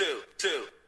two, two.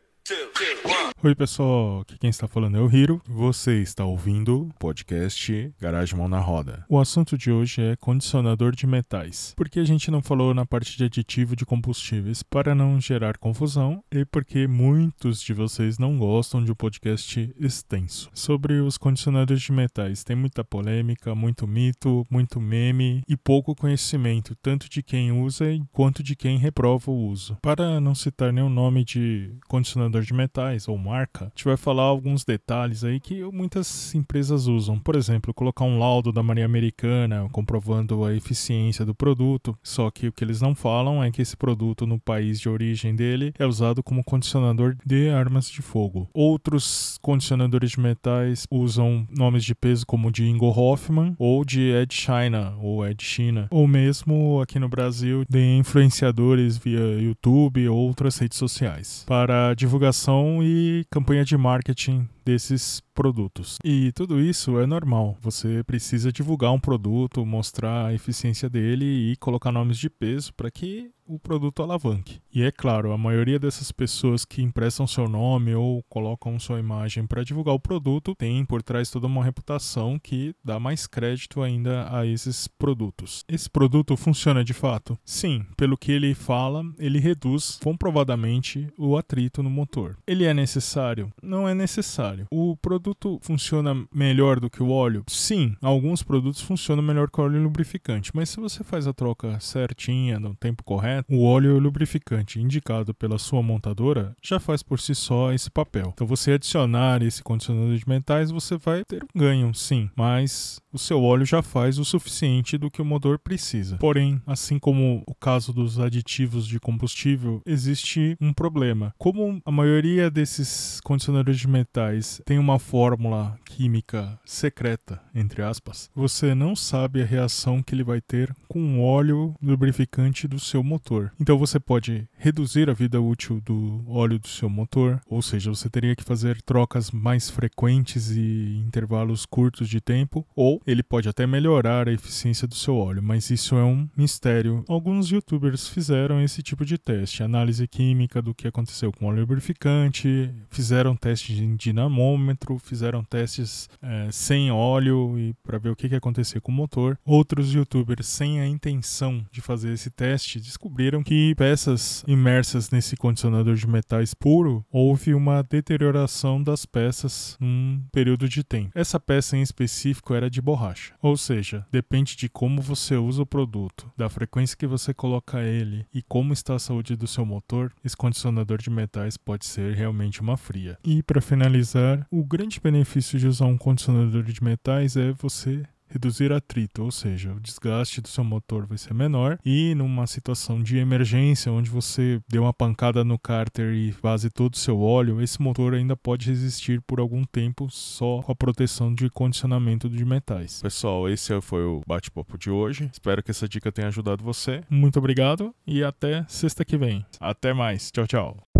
Oi, pessoal. Aqui quem está falando é o Hiro. Você está ouvindo o podcast Garagem Mão na Roda. O assunto de hoje é condicionador de metais. Por que a gente não falou na parte de aditivo de combustíveis? Para não gerar confusão e porque muitos de vocês não gostam de um podcast extenso. Sobre os condicionadores de metais, tem muita polêmica, muito mito, muito meme e pouco conhecimento, tanto de quem usa quanto de quem reprova o uso. Para não citar nenhum nome de condicionador de metais ou marca, a gente vai falar alguns detalhes aí que muitas empresas usam. Por exemplo, colocar um laudo da Marinha Americana comprovando a eficiência do produto. Só que o que eles não falam é que esse produto no país de origem dele é usado como condicionador de armas de fogo. Outros condicionadores de metais usam nomes de peso como de Ingo Hoffman ou de Ed China ou Ed China, ou mesmo aqui no Brasil de influenciadores via YouTube ou outras redes sociais para divulgação e campanha de marketing desses produtos. E tudo isso é normal. Você precisa divulgar um produto, mostrar a eficiência dele e colocar nomes de peso para que o produto alavanque. E é claro, a maioria dessas pessoas que emprestam seu nome ou colocam sua imagem para divulgar o produto tem por trás toda uma reputação que dá mais crédito ainda a esses produtos. Esse produto funciona de fato? Sim, pelo que ele fala, ele reduz comprovadamente o atrito no motor. Ele é necessário? Não é necessário. O produto funciona melhor do que o óleo? Sim, alguns produtos funcionam melhor que o óleo lubrificante, mas se você faz a troca certinha, no tempo correto, o óleo lubrificante indicado pela sua montadora já faz por si só esse papel. Então, você adicionar esse condicionador de metais, você vai ter um ganho, sim, mas o seu óleo já faz o suficiente do que o motor precisa. Porém, assim como o caso dos aditivos de combustível, existe um problema. Como a maioria desses condicionadores de metais tem uma fórmula química secreta, entre aspas, você não sabe a reação que ele vai ter com o óleo lubrificante do seu motor. Então você pode reduzir a vida útil do óleo do seu motor, ou seja, você teria que fazer trocas mais frequentes e intervalos curtos de tempo, ou ele pode até melhorar a eficiência do seu óleo, mas isso é um mistério. Alguns youtubers fizeram esse tipo de teste, análise química do que aconteceu com o óleo lubrificante, fizeram testes em dinamômetro, fizeram testes é, sem óleo e para ver o que, que acontecer com o motor. Outros youtubers, sem a intenção de fazer esse teste, descobriram que peças imersas nesse condicionador de metais puro houve uma deterioração das peças num período de tempo. Essa peça em específico era de borracha, ou seja, depende de como você usa o produto, da frequência que você coloca ele e como está a saúde do seu motor, esse condicionador de metais pode ser realmente uma fria. E para finalizar, o grande benefício de usar um condicionador de metais é você reduzir atrito, ou seja, o desgaste do seu motor vai ser menor e numa situação de emergência onde você deu uma pancada no cárter e vaze todo o seu óleo, esse motor ainda pode resistir por algum tempo só com a proteção de condicionamento de metais. Pessoal, esse foi o bate-papo de hoje. Espero que essa dica tenha ajudado você. Muito obrigado e até sexta que vem. Até mais. Tchau, tchau.